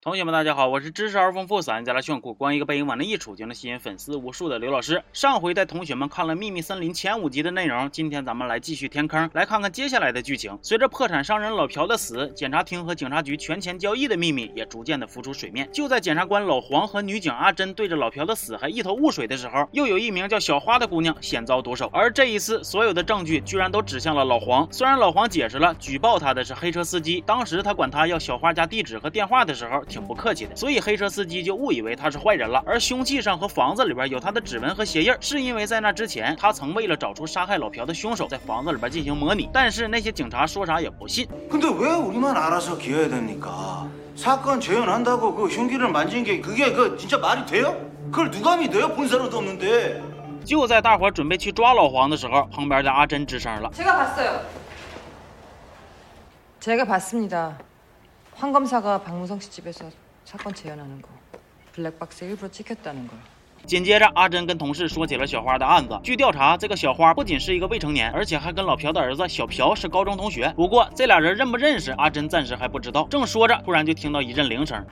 同学们，大家好，我是知识而丰富、散家来炫酷、光一个背影往那一杵就能吸引粉丝无数的刘老师。上回带同学们看了《秘密森林》前五集的内容，今天咱们来继续填坑，来看看接下来的剧情。随着破产商人老朴的死，检察厅和警察局权钱交易的秘密也逐渐的浮出水面。就在检察官老黄和女警阿珍对着老朴的死还一头雾水的时候，又有一名叫小花的姑娘险遭毒手。而这一次，所有的证据居然都指向了老黄。虽然老黄解释了举报他的是黑车司机，当时他管他要小花家地址和电话的时候挺不客气的。所以黑车司机就误以为他是坏人了，而凶器上和房子里边有他的指纹和鞋印，是因为在那之前他曾为了找出杀害老朴的凶手，在房子里边进行模拟。但是那些警察说啥也不信。근데왜우리만알아서기어야됩니까사건재현한다고그흉기를만진게그게그진짜말이돼요그걸누가믿어요본사로도없는데就在大伙准备去抓老黄的时候，旁边的阿珍吱声了。제가봤어요제가봤습니다 황검사가박무성씨집에서 사건재현하는거블랙박스에일부러찍혔다는걸紧接着，阿珍跟同事说起了小花的案子。据调查，这个小花不仅是一个未成年，而且还跟老朴的儿子小朴是高中同学。不过，这俩人认不认识，阿珍暂时还不知道。正说着，突然就听到一阵铃声。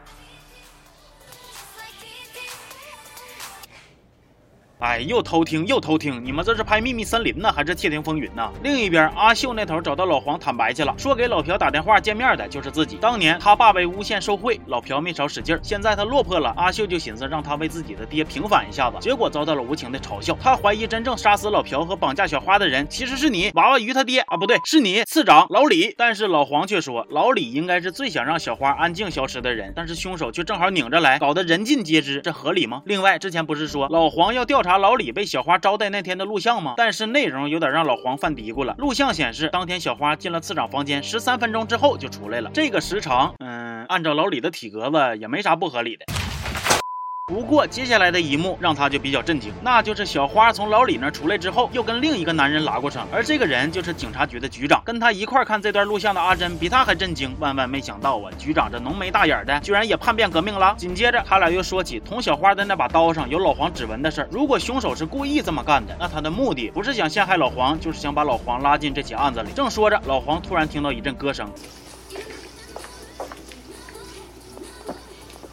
哎，又偷听又偷听！你们这是拍《秘密森林》呢，还是《窃听风云》呢？另一边，阿秀那头找到老黄坦白去了，说给老朴打电话见面的就是自己。当年他爸被诬陷受贿，老朴没少使劲。现在他落魄了，阿秀就寻思让他为自己的爹平反一下子，结果遭到了无情的嘲笑。他怀疑真正杀死老朴和绑架小花的人其实是你，娃娃鱼他爹啊，不对，是你次长老李。但是老黄却说，老李应该是最想让小花安静消失的人，但是凶手却正好拧着来，搞得人尽皆知，这合理吗？另外，之前不是说老黄要调查？查老李被小花招待那天的录像吗？但是内容有点让老黄犯嘀咕了。录像显示，当天小花进了次长房间十三分钟之后就出来了，这个时长，嗯，按照老李的体格子也没啥不合理的。不过接下来的一幕让他就比较震惊，那就是小花从老李那出来之后，又跟另一个男人拉过手，而这个人就是警察局的局长。跟他一块看这段录像的阿珍比他还震惊，万万没想到啊，局长这浓眉大眼的，居然也叛变革命了。紧接着他俩又说起捅小花的那把刀上有老黄指纹的事儿。如果凶手是故意这么干的，那他的目的不是想陷害老黄，就是想把老黄拉进这起案子里。正说着，老黄突然听到一阵歌声。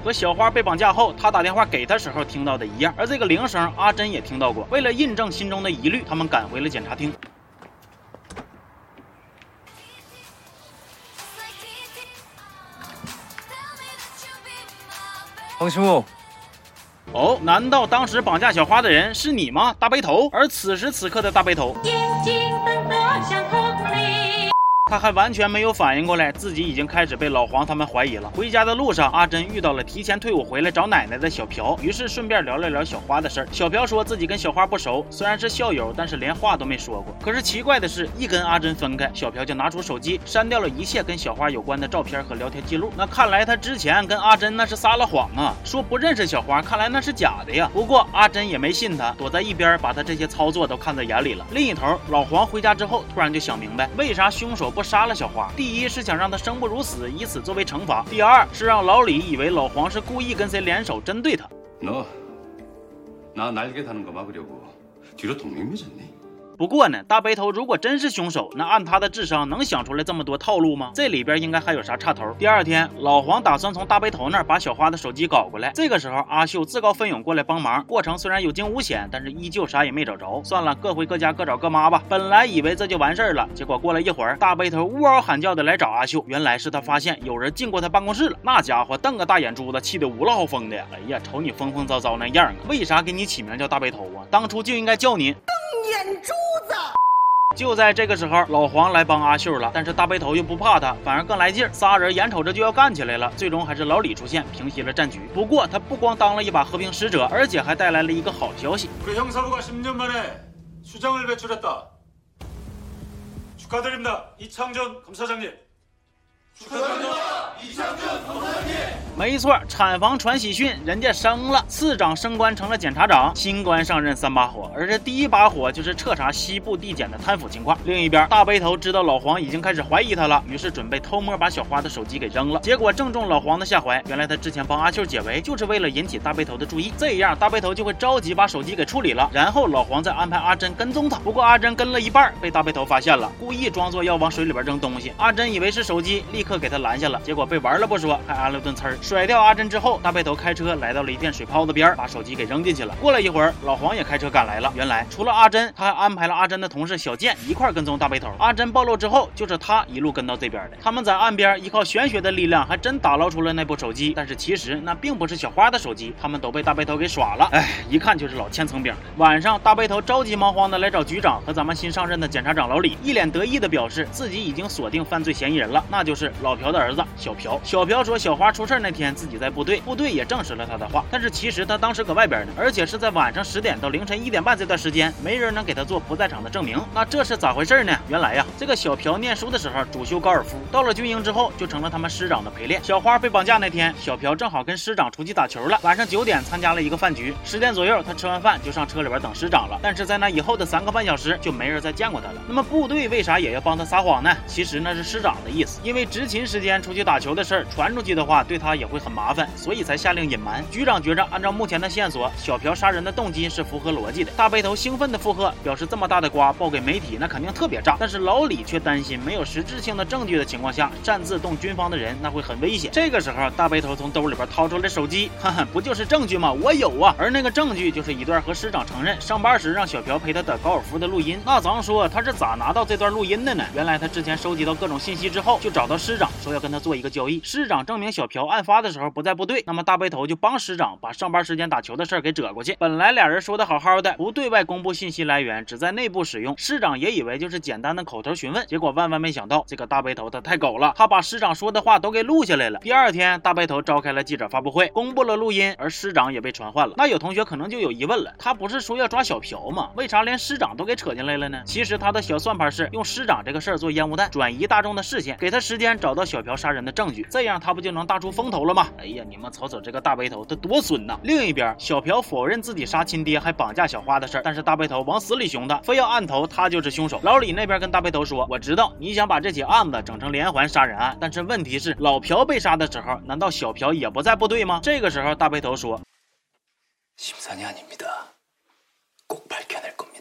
和小花被绑架后，他打电话给他时候听到的一样，而这个铃声阿珍也听到过。为了印证心中的疑虑，他们赶回了检察厅。黄师傅，哦，难道当时绑架小花的人是你吗，大背头？而此时此刻的大背头。他还完全没有反应过来，自己已经开始被老黄他们怀疑了。回家的路上，阿珍遇到了提前退伍回来找奶奶的小朴，于是顺便聊了聊小花的事儿。小朴说自己跟小花不熟，虽然是校友，但是连话都没说过。可是奇怪的是，一跟阿珍分开，小朴就拿出手机删掉了一切跟小花有关的照片和聊天记录。那看来他之前跟阿珍那是撒了谎啊，说不认识小花，看来那是假的呀。不过阿珍也没信他，躲在一边把他这些操作都看在眼里了。另一头，老黄回家之后突然就想明白，为啥凶手不。杀了小花，第一是想让他生不如死，以此作为惩罚；第二是让老李以为老黄是故意跟谁联手针对他。너나날개다는거막으려고뒤로동맹매졌니 不过呢，大背头如果真是凶手，那按他的智商能想出来这么多套路吗？这里边应该还有啥岔头。第二天，老黄打算从大背头那儿把小花的手机搞过来。这个时候，阿秀自告奋勇过来帮忙，过程虽然有惊无险，但是依旧啥也没找着。算了，各回各家，各找各妈吧。本来以为这就完事儿了，结果过了一会儿，大背头呜嗷喊叫的来找阿秀，原来是他发现有人进过他办公室了。那家伙瞪个大眼珠子，气得五了好疯的。哎呀，瞅你疯疯糟糟那样啊！为啥给你起名叫大背头啊？当初就应该叫你瞪眼珠子。就在这个时候，老黄来帮阿秀了，但是大背头又不怕他，反而更来劲儿。仨人眼瞅着就要干起来了，最终还是老李出现，平息了战局。不过他不光当了一把和平使者，而且还带来了一个好消息。우리형사부가10년만에수장을배출했다축하드립니다 没错，产房传喜讯，人家生了，次长升官成了检察长，新官上任三把火，而这第一把火就是彻查西部地检的贪腐情况。另一边，大背头知道老黄已经开始怀疑他了，于是准备偷摸把小花的手机给扔了，结果正中老黄的下怀。原来他之前帮阿秀解围，就是为了引起大背头的注意，这样大背头就会着急把手机给处理了，然后老黄再安排阿珍跟踪他。不过阿珍跟了一半，被大背头发现了，故意装作要往水里边扔东西，阿珍以为是手机，立刻给他拦下了，结果。被玩了不说，还挨了顿呲儿。甩掉阿珍之后，大背头开车来到了一片水泡子边，把手机给扔进去了。过了一会儿，老黄也开车赶来了。原来除了阿珍，他还安排了阿珍的同事小健一块跟踪大背头。阿珍暴露之后，就是他一路跟到这边的。他们在岸边依靠玄学的力量，还真打捞出了那部手机。但是其实那并不是小花的手机，他们都被大背头给耍了。哎，一看就是老千层饼。晚上，大背头着急忙慌的来找局长和咱们新上任的检察长老李，一脸得意的表示自己已经锁定犯罪嫌疑人了，那就是老朴的儿子小朴。小朴说，小花出事那天自己在部队，部队也证实了他的话。但是其实他当时搁外边呢，而且是在晚上十点到凌晨一点半这段时间，没人能给他做不在场的证明。那这是咋回事呢？原来呀，这个小朴念书的时候主修高尔夫，到了军营之后就成了他们师长的陪练。小花被绑架那天，小朴正好跟师长出去打球了。晚上九点参加了一个饭局，十点左右他吃完饭就上车里边等师长了。但是在那以后的三个半小时就没人再见过他了。那么部队为啥也要帮他撒谎呢？其实那是师长的意思，因为执勤时间出去打球的事儿传出去的话，对他也会很麻烦，所以才下令隐瞒。局长觉着按照目前的线索，小朴杀人的动机是符合逻辑的。大背头兴奋的附和，表示这么大的瓜报给媒体，那肯定特别炸。但是老李却担心，没有实质性的证据的情况下，擅自动军方的人那会很危险。这个时候，大背头从兜里边掏出来手机，哈哈，不就是证据吗？我有啊。而那个证据就是一段和师长承认上班时让小朴陪他打高尔夫的录音。那咱说他是咋拿到这段录音的呢？原来他之前收集到各种信息之后，就找到师长说要跟他做一个交易。师长证明小朴案发的时候不在部队，那么大背头就帮师长把上班时间打球的事儿给遮过去。本来俩人说的好好的，不对外公布信息来源，只在内部使用。师长也以为就是简单的口头询问，结果万万没想到，这个大背头他太狗了，他把师长说的话都给录下来了。第二天，大背头召开了记者发布会，公布了录音，而师长也被传唤了。那有同学可能就有疑问了，他不是说要抓小朴吗？为啥连师长都给扯进来了呢？其实他的小算盘是用师长这个事儿做烟雾弹，转移大众的视线，给他时间找到小朴杀人的证据，这样他不就能大出风头了吗？哎呀，你们瞅瞅这个大背头，他多损呐！另一边，小朴否认自己杀亲爹还绑架小花的事儿，但是大背头往死里凶他，非要按头他就是凶手。老李那边跟大背头说：“我知道你想把这起案子整成连环杀人案，但是问题是老朴被杀的时候，难道小朴也不在部队吗？”这个时候，大背头说：“심산이아닙니다꼭밝혀낼겁니다。”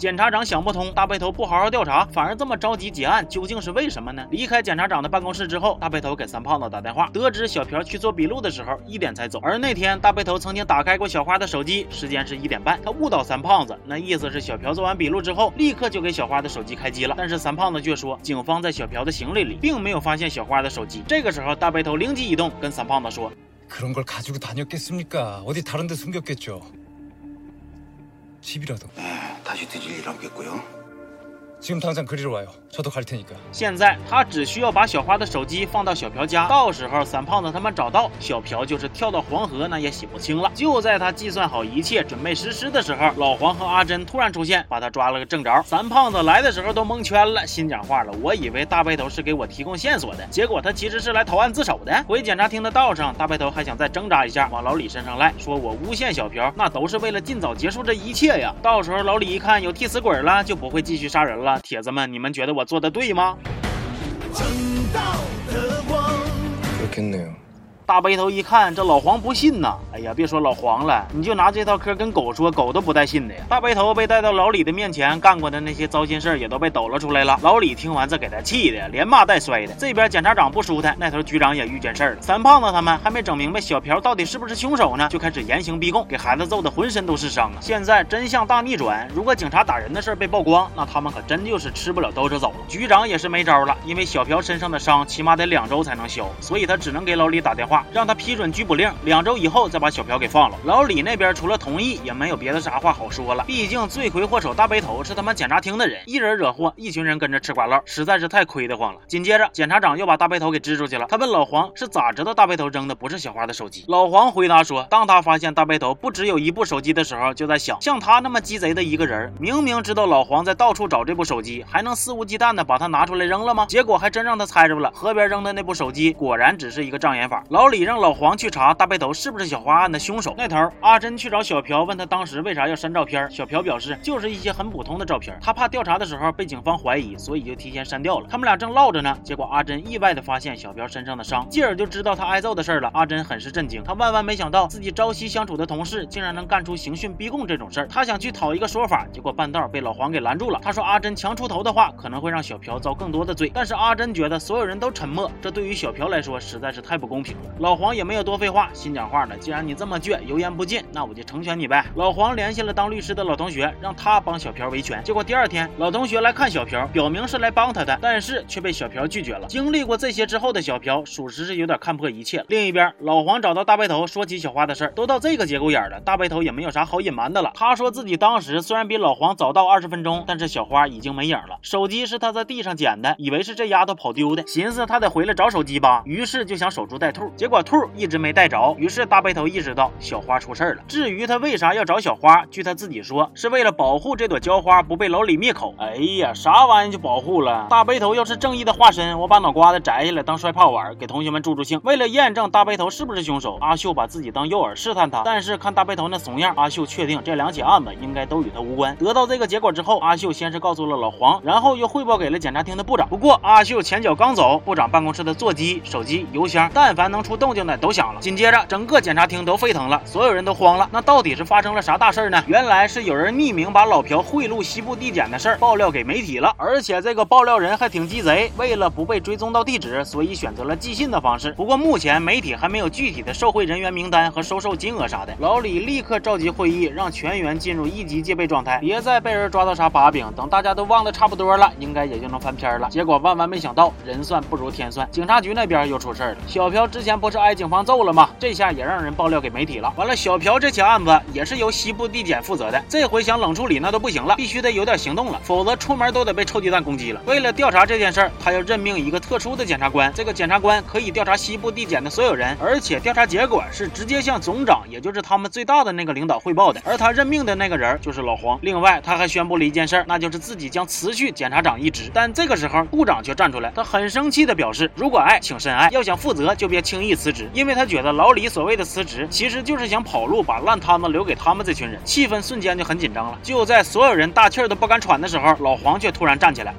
检察长想不通，大背头不好好调查，反而这么着急结案，究竟是为什么呢？离开检察长的办公室之后，大背头给三胖子打电话，得知小朴去做笔录的时候一点才走。而那天大背头曾经打开过小花的手机，时间是一点半，他误导三胖子，那意思是小朴做完笔录之后，立刻就给小花的手机开机了。但是三胖子却说，警方在小朴的行李里并没有发现小花的手机。这个时候，大背头灵机一动，跟三胖子说：“그런걸가지고다녔겠습니까어디다른데숨겼겠죠 집이라도 다시 뒤질 일 없겠고요. 现在他只需要把小花的手机放到小朴家，到时候三胖子他们找到小朴，就是跳到黄河那也洗不清了。就在他计算好一切，准备实施的时候，老黄和阿珍突然出现，把他抓了个正着。三胖子来的时候都蒙圈了，心讲话了，我以为大背头是给我提供线索的，结果他其实是来投案自首的。回检察厅的道上，大背头还想再挣扎一下，往老李身上赖，说我诬陷小朴，那都是为了尽早结束这一切呀。到时候老李一看有替死鬼了，就不会继续杀人了。铁子们，你们觉得我做的对吗？大背头一看，这老黄不信呐！哎呀，别说老黄了，你就拿这套嗑跟狗说，狗都不带信的呀。大背头被带到老李的面前，干过的那些糟心事儿也都被抖了出来了。老李听完，这给他气的连骂带摔的。这边检察长不舒坦，那头局长也遇见事儿了。三胖子他们还没整明白小朴到底是不是凶手呢，就开始严刑逼供，给孩子揍的浑身都是伤！现在真相大逆转，如果警察打人的事儿被曝光，那他们可真就是吃不了兜着走。局长也是没招了，因为小朴身上的伤起码得两周才能消，所以他只能给老李打电话，让他批准拘捕令，两周以后再把小朴给放了。老李那边除了同意，也没有别的啥话好说了。毕竟罪魁祸首大背头是他妈检察厅的人，一人惹祸，一群人跟着吃瓜唠，实在是太亏得慌了。紧接着，检察长又把大背头给支出去了。他问老黄是咋知道大背头扔的不是小花的手机？老黄回答说，当他发现大背头不只有一部手机的时候，就在想，像他那么鸡贼的一个人，明明知道老黄在到处找这部手机，还能肆无忌惮的把它拿出来扔了吗？结果还真让他猜着了，河边扔的那部手机果然只是一个障眼法。老老李让老黄去查大背头是不是小花案的凶手。那头阿珍去找小朴，问他当时为啥要删照片。小朴表示就是一些很普通的照片，他怕调查的时候被警方怀疑，所以就提前删掉了。他们俩正唠着呢，结果阿珍意外的发现小朴身上的伤，继而就知道他挨揍的事了。阿珍很是震惊，他万万没想到自己朝夕相处的同事竟然能干出刑讯逼供这种事儿。他想去讨一个说法，结果半道被老黄给拦住了。他说阿珍强出头的话，可能会让小朴遭更多的罪。但是阿珍觉得所有人都沉默，这对于小朴来说实在是太不公平了。老黄也没有多废话，心讲话呢，既然你这么倔，油盐不进，那我就成全你呗。老黄联系了当律师的老同学，让他帮小朴维权。结果第二天，老同学来看小朴，表明是来帮他的，但是却被小朴拒绝了。经历过这些之后的小朴，属实是有点看破一切。另一边，老黄找到大白头，说起小花的事儿，都到这个节骨眼了，大白头也没有啥好隐瞒的了。他说自己当时虽然比老黄早到二十分钟，但是小花已经没影了，手机是他在地上捡的，以为是这丫头跑丢的，寻思他得回来找手机吧，于是就想守株待兔。结果兔一直没带着，于是大背头意识到小花出事了。至于他为啥要找小花，据他自己说，是为了保护这朵娇花不被老李灭口。哎呀，啥玩意就保护了？大背头要是正义的化身，我把脑瓜子摘下来当摔炮玩，给同学们助助兴。为了验证大背头是不是凶手，阿秀把自己当诱饵试探他。但是看大背头那怂样，阿秀确定这两起案子应该都与他无关。得到这个结果之后，阿秀先是告诉了老黄，然后又汇报给了检察厅的部长。不过阿秀前脚刚走，部长办公室的座机、手机、邮箱，但凡能出动静的都响了。紧接着，整个检察厅都沸腾了，所有人都慌了。那到底是发生了啥大事呢？原来是有人匿名把老朴贿赂西部地检的事儿爆料给媒体了，而且这个爆料人还挺鸡贼，为了不被追踪到地址，所以选择了寄信的方式。不过目前媒体还没有具体的受贿人员名单和收受金额啥的。老李立刻召集会议，让全员进入一级戒备状态，别再被人抓到啥把柄。等大家都忘得差不多了，应该也就能翻篇了。结果万万没想到，人算不如天算，警察局那边又出事了。小朴之前不是挨警方揍了吗？这下也让人爆料给媒体了。完了，小朴这起案子也是由西部地检负责的，这回想冷处理那都不行了，必须得有点行动了，否则出门都得被臭鸡蛋攻击了。为了调查这件事儿，他要任命一个特殊的检察官，这个检察官可以调查西部地检的所有人，而且调查结果是直接向总长，也就是他们最大的那个领导汇报的。而他任命的那个人就是老黄。另外，他还宣布了一件事，那就是自己将辞去检察长一职。但这个时候，部长却站出来，他很生气的表示，如果爱，请深爱；要想负责，就别轻易辞职，因为他觉得老李所谓的辞职，其实就是想跑路，把烂摊子留给他们这群人。气氛瞬间就很紧张了。就在所有人大气儿都不敢喘的时候，老黄却突然站起来。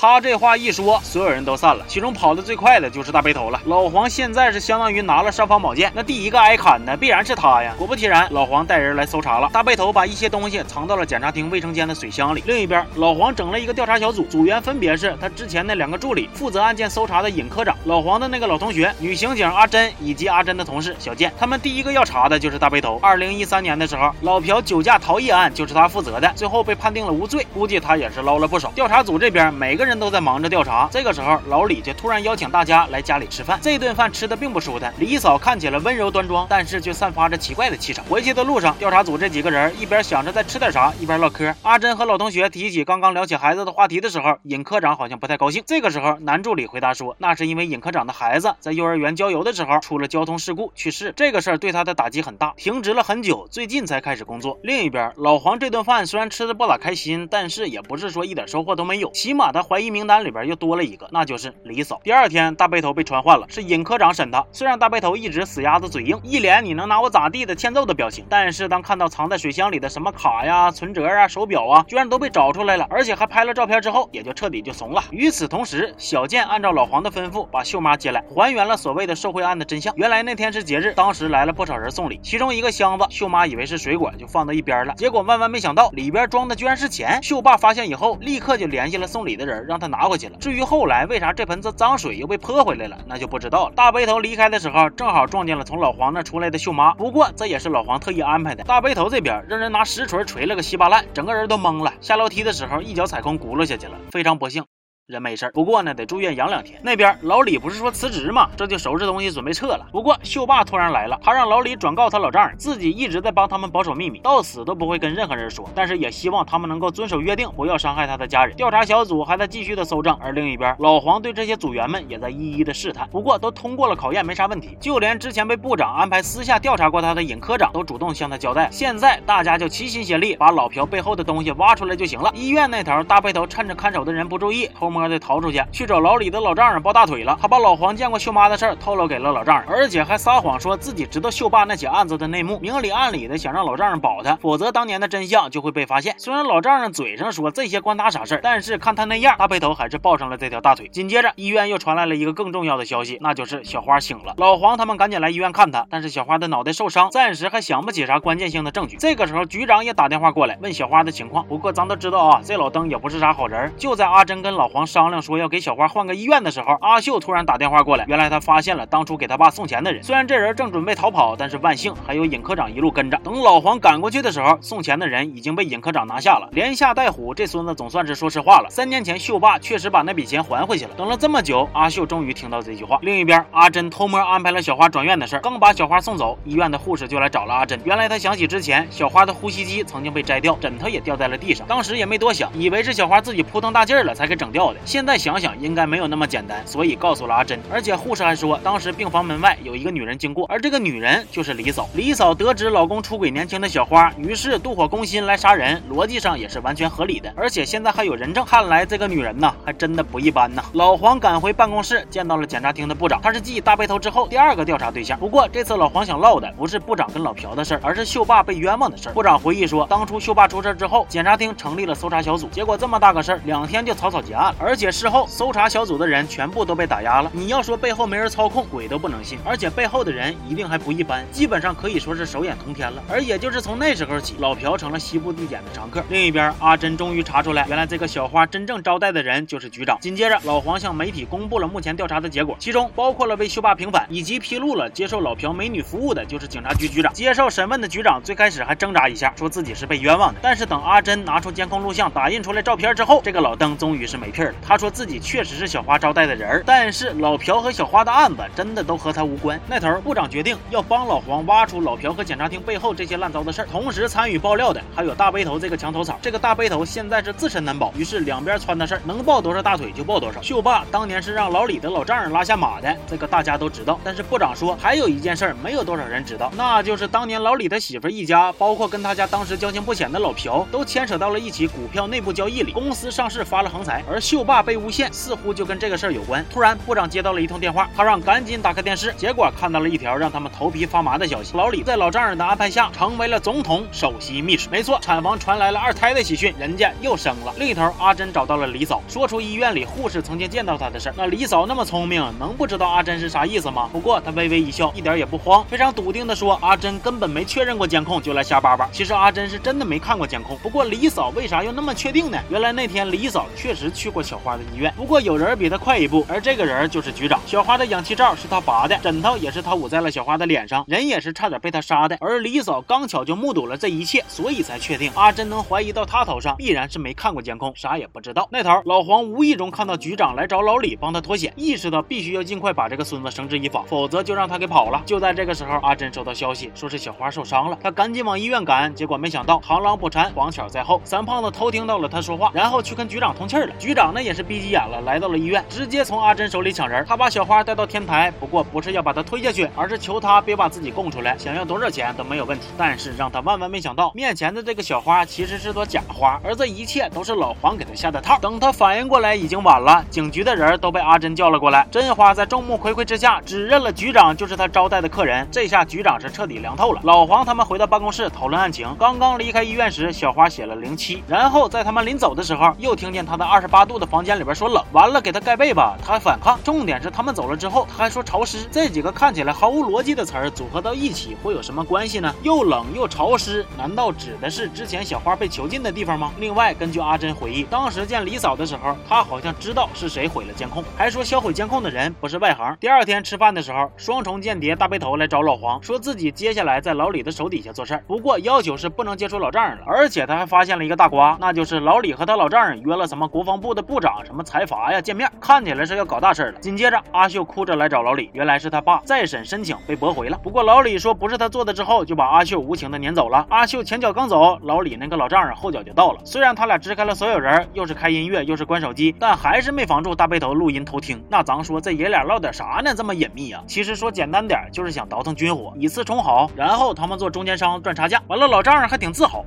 他这话一说，所有人都散了，其中跑得最快的就是大背头了。老黄现在是相当于拿了尚方宝剑，那第一个挨砍的必然是他呀。果不其然，老黄带人来搜查了，大背头把一些东西藏到了检察厅卫生间的水箱里。另一边，老黄整了一个调查小组，组员分别是他之前那两个助理，负责案件搜查的尹科长，老黄的那个老同学女刑警阿珍，以及阿珍的同事小健。他们第一个要查的就是大背头。二零一三年的时候，老朴酒驾逃逸案就是他负责的，最后被判定了无罪，估计他也是捞了不少。调查组这边每个人人都在忙着调查，这个时候老李就突然邀请大家来家里吃饭。这顿饭吃的并不舒坦，李嫂看起来温柔端庄，但是却散发着奇怪的气场。回去的路上，调查组这几个人一边想着再吃点啥，一边唠嗑。阿珍和老同学提起刚刚聊起孩子的话题的时候，尹科长好像不太高兴。这个时候，男助理回答说，那是因为尹科长的孩子在幼儿园郊游的时候出了交通事故去世，这个事儿对他的打击很大，停职了很久，最近才开始工作。另一边，老黄这顿饭虽然吃的不咋开心，但是也不是说一点收获都没有，起码他怀疑名单里边又多了一个，那就是李嫂。第二天，大背头被传唤了，是尹科长审他。虽然大背头一直死鸭子嘴硬，一脸你能拿我咋地的欠揍的表情，但是当看到藏在水箱里的什么卡呀、存折啊、手表啊，居然都被找出来了，而且还拍了照片之后，也就彻底就怂了。与此同时，小健按照老黄的吩咐，把秀妈接来，还原了所谓的受贿案的真相。原来那天是节日，当时来了不少人送礼，其中一个箱子，秀妈以为是水果，就放到一边了。结果万万没想到，里边装的居然是钱。秀爸发现以后，立刻就联系了送礼的人，让他拿回去了。至于后来为啥这盆子脏水又被泼回来了，那就不知道了。大背头离开的时候，正好撞见了从老黄那出来的秀妈。不过这也是老黄特意安排的。大背头这边让人拿石锤锤了个稀巴烂，整个人都懵了。下楼梯的时候一脚踩空，轱辘下去了。非常不幸。人没事儿，不过呢，得住院养两天。那边老李不是说辞职吗？这就收拾东西准备撤了。不过秀爸突然来了，他让老李转告他老丈人，自己一直在帮他们保守秘密，到死都不会跟任何人说。但是也希望他们能够遵守约定，不要伤害他的家人。调查小组还在继续的搜证，而另一边老黄对这些组员们也在一一的试探，不过都通过了考验，没啥问题。就连之前被部长安排私下调查过他的尹科长都主动向他交代。现在大家就齐心协力，把老朴背后的东西挖出来就行了。医院那头，大背头趁着看守的人不注意，偷摸。摸的逃出去，去找老李的老丈人抱大腿了。他把老黄见过秀妈的事儿透露给了老丈人，而且还撒谎说自己知道秀爸那起案子的内幕，明里暗里的想让老丈人保他，否则当年的真相就会被发现。虽然老丈人嘴上说这些关他啥事儿，但是看他那样，大背头还是抱上了这条大腿。紧接着，医院又传来了一个更重要的消息，那就是小花醒了。老黄他们赶紧来医院看她，但是小花的脑袋受伤，暂时还想不起啥关键性的证据。这个时候，局长也打电话过来问小花的情况。不过咱都知道啊，这老登也不是啥好人。就在阿珍跟老黄商量说要给小花换个医院的时候，阿秀突然打电话过来，原来他发现了当初给他爸送钱的人。虽然这人正准备逃跑，但是万幸还有尹科长一路跟着。等老黄赶过去的时候，送钱的人已经被尹科长拿下了。连吓带唬，这孙子总算是说实话了。三年前秀爸确实把那笔钱还回去了。等了这么久，阿秀终于听到这句话。另一边，阿珍偷摸安排了小花转院的事，刚把小花送走，医院的护士就来找了阿珍。原来他想起之前小花的呼吸机曾经被摘掉，枕头也掉在了地上，当时也没多想，以为是小花自己扑腾大劲儿了才给整掉的。现在想想，应该没有那么简单，所以告诉了阿珍。而且护士还说，当时病房门外有一个女人经过，而这个女人就是李嫂。李嫂得知老公出轨年轻的小花，于是妒火攻心来杀人，逻辑上也是完全合理的。而且现在还有人证，看来这个女人呐，还真的不一般呐。老黄赶回办公室，见到了检察厅的部长，他是继大背头之后第二个调查对象。不过这次老黄想唠的不是部长跟老朴的事儿，而是秀爸被冤枉的事儿。部长回忆说，当初秀爸出事之后，检察厅成立了搜查小组，结果这么大个事儿，两天就草草结案了。而且事后搜查小组的人全部都被打压了。你要说背后没人操控，鬼都不能信。而且背后的人一定还不一般，基本上可以说是手眼通天了。而也就是从那时候起，老朴成了西部地检的常客。另一边，阿珍终于查出来，原来这个小花真正招待的人就是局长。紧接着，老黄向媒体公布了目前调查的结果，其中包括了为秀爸平反，以及披露了接受老朴美女服务的就是警察局局长。接受审问的局长最开始还挣扎一下，说自己是被冤枉的。但是等阿珍拿出监控录像，打印出来照片之后，这个老登终于是没屁他说自己确实是小花招待的人，但是老朴和小花的案子真的都和他无关。那头部长决定要帮老黄挖出老朴和检察厅背后这些烂糟的事儿，同时参与爆料的还有大背头这个墙头草。这个大背头现在是自身难保，于是两边穿的事儿，能抱多少大腿就抱多少。秀爸当年是让老李的老丈人拉下马的，这个大家都知道。但是部长说还有一件事儿没有多少人知道，那就是当年老李的媳妇一家，包括跟他家当时交情不浅的老朴，都牵扯到了一起股票内部交易里，公司上市发了横财，而秀爸被诬陷，似乎就跟这个事儿有关。突然，部长接到了一通电话，他让赶紧打开电视，结果看到了一条让他们头皮发麻的消息：老李在老丈人的安排下，成为了总统首席秘书。没错，产房传来了二胎的喜讯，人家又生了。另一头，阿珍找到了李嫂，说出医院里护士曾经见到她的事儿。那李嫂那么聪明，能不知道阿珍是啥意思吗？不过她微微一笑，一点也不慌，非常笃定的说：“阿珍根本没确认过监控，就来瞎叭叭。其实阿珍是真的没看过监控。不过李嫂为啥又那么确定呢？原来那天李嫂确实去过小花的医院，不过有人比她快一步，而这个人就是局长。小花的氧气罩是他拔的，枕头也是他捂在了小花的脸上，人也是差点被他杀的。而李嫂刚巧就目睹了这一切，所以才确定阿珍能怀疑到他头上，必然是没看过监控，啥也不知道。那头老黄无意中看到局长来找老李帮他脱险，意识到必须要尽快把这个孙子绳之以法，否则就让他给跑了。就在这个时候，阿珍收到消息，说是小花受伤了，他赶紧往医院赶，结果没想到螳螂捕蝉，黄巧在后。三胖子偷听到了他说话，然后去跟局长通气了。局长呢呢也是逼急眼了，来到了医院，直接从阿珍手里抢人。他把小花带到天台，不过不是要把她推下去，而是求她别把自己供出来，想要多少钱都没有问题。但是让他万万没想到，面前的这个小花其实是朵假花，而这一切都是老黄给他下的套。等他反应过来，已经晚了。警局的人都被阿珍叫了过来，真花在众目睽睽之下指认了局长就是他招待的客人。这下局长是彻底凉透了。老黄他们回到办公室讨论案情，刚刚离开医院时，小花写了零七，然后在他们临走的时候，又听见他的二十八度的房间里边说冷，完了给他盖被吧，他还反抗。重点是他们走了之后，他还说潮湿。这几个看起来毫无逻辑的词儿组合到一起，会有什么关系呢？又冷又潮湿，难道指的是之前小花被囚禁的地方吗？另外，根据阿珍回忆，当时见李嫂的时候，她好像知道是谁毁了监控，还说销毁监控的人不是外行。第二天吃饭的时候，双重间谍大背头来找老黄，说自己接下来在老李的手底下做事儿，不过要求是不能接触老丈人了。而且他还发现了一个大瓜，那就是老李和他老丈人约了什么国防部的部部长什么财阀呀？见面看起来是要搞大事了。紧接着，阿秀哭着来找老李，原来是他爸再审申请被驳回了。不过老李说不是他做的之后，就把阿秀无情的撵走了。阿秀前脚刚走，老李那个老丈人后脚就到了。虽然他俩支开了所有人，又是开音乐又是关手机，但还是没防住大背头录音偷听。那咱说这爷俩唠点啥呢？这么隐秘呀？其实说简单点，就是想倒腾军火，以次充好，然后他们做中间商赚差价。完了，老丈人还挺自豪。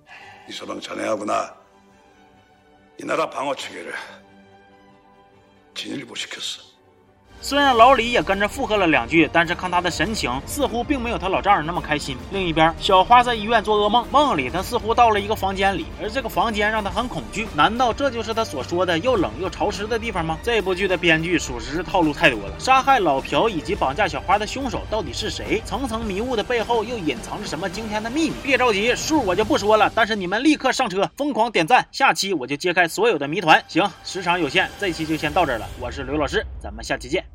진일보시켰어. 虽然老李也跟着附和了两句，但是看他的神情，似乎并没有他老丈人那么开心。另一边，小花在医院做噩梦，梦里他似乎到了一个房间里，而这个房间让他很恐惧。难道这就是他所说的又冷又潮湿的地方吗？这部剧的编剧属实是套路太多了。杀害老朴以及绑架小花的凶手到底是谁？层层迷雾的背后又隐藏着什么惊天的秘密？别着急，数我就不说了，但是你们立刻上车，疯狂点赞，下期我就揭开所有的谜团。行，时长有限，这期就先到这儿了。我是刘老师，咱们下期见。